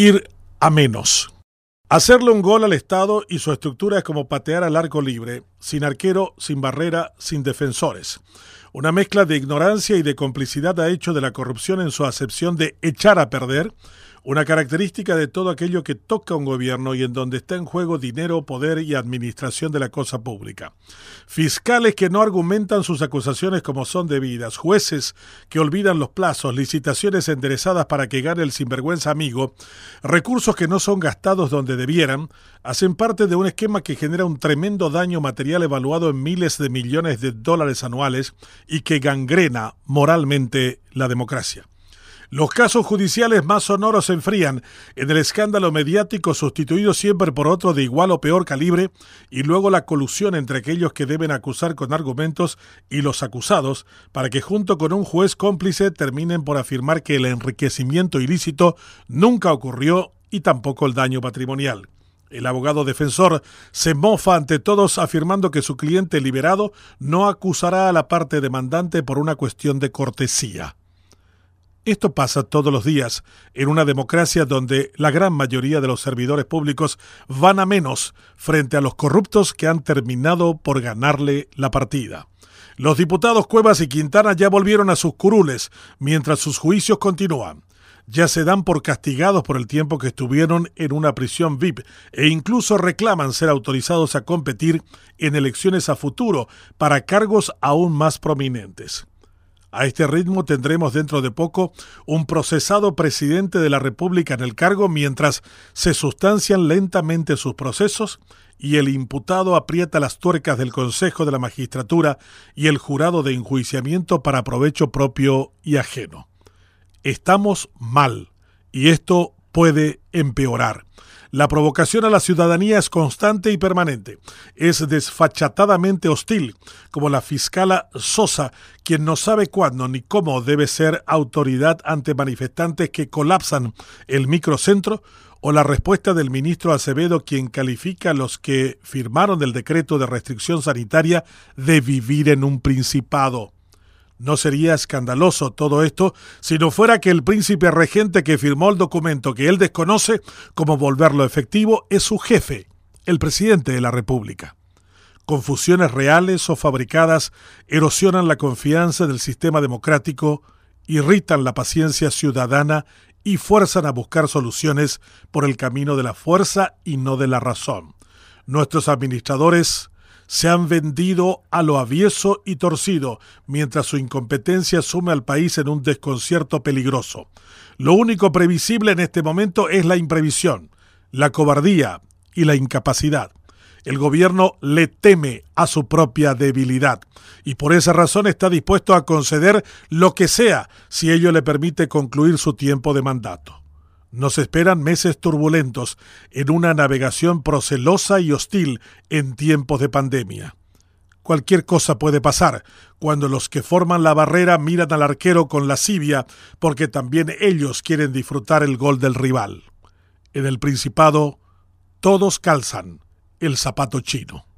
ir a menos. Hacerle un gol al Estado y su estructura es como patear al arco libre, sin arquero, sin barrera, sin defensores. Una mezcla de ignorancia y de complicidad ha hecho de la corrupción en su acepción de echar a perder una característica de todo aquello que toca un gobierno y en donde está en juego dinero, poder y administración de la cosa pública. Fiscales que no argumentan sus acusaciones como son debidas, jueces que olvidan los plazos, licitaciones enderezadas para que gane el sinvergüenza amigo, recursos que no son gastados donde debieran, hacen parte de un esquema que genera un tremendo daño material evaluado en miles de millones de dólares anuales y que gangrena moralmente la democracia. Los casos judiciales más sonoros se enfrían en el escándalo mediático sustituido siempre por otro de igual o peor calibre y luego la colusión entre aquellos que deben acusar con argumentos y los acusados para que junto con un juez cómplice terminen por afirmar que el enriquecimiento ilícito nunca ocurrió y tampoco el daño patrimonial. El abogado defensor se mofa ante todos afirmando que su cliente liberado no acusará a la parte demandante por una cuestión de cortesía. Esto pasa todos los días en una democracia donde la gran mayoría de los servidores públicos van a menos frente a los corruptos que han terminado por ganarle la partida. Los diputados Cuevas y Quintana ya volvieron a sus curules mientras sus juicios continúan. Ya se dan por castigados por el tiempo que estuvieron en una prisión VIP e incluso reclaman ser autorizados a competir en elecciones a futuro para cargos aún más prominentes. A este ritmo tendremos dentro de poco un procesado presidente de la República en el cargo mientras se sustancian lentamente sus procesos y el imputado aprieta las tuercas del Consejo de la Magistratura y el jurado de enjuiciamiento para provecho propio y ajeno. Estamos mal y esto puede empeorar. La provocación a la ciudadanía es constante y permanente. Es desfachatadamente hostil, como la fiscala Sosa, quien no sabe cuándo ni cómo debe ser autoridad ante manifestantes que colapsan el microcentro, o la respuesta del ministro Acevedo, quien califica a los que firmaron el decreto de restricción sanitaria de vivir en un principado. No sería escandaloso todo esto si no fuera que el príncipe regente que firmó el documento que él desconoce como volverlo efectivo es su jefe, el presidente de la República. Confusiones reales o fabricadas erosionan la confianza del sistema democrático, irritan la paciencia ciudadana y fuerzan a buscar soluciones por el camino de la fuerza y no de la razón. Nuestros administradores se han vendido a lo avieso y torcido, mientras su incompetencia sume al país en un desconcierto peligroso. Lo único previsible en este momento es la imprevisión, la cobardía y la incapacidad. El gobierno le teme a su propia debilidad y por esa razón está dispuesto a conceder lo que sea si ello le permite concluir su tiempo de mandato. Nos esperan meses turbulentos en una navegación procelosa y hostil en tiempos de pandemia. Cualquier cosa puede pasar cuando los que forman la barrera miran al arquero con lascivia porque también ellos quieren disfrutar el gol del rival. En el Principado, todos calzan el zapato chino.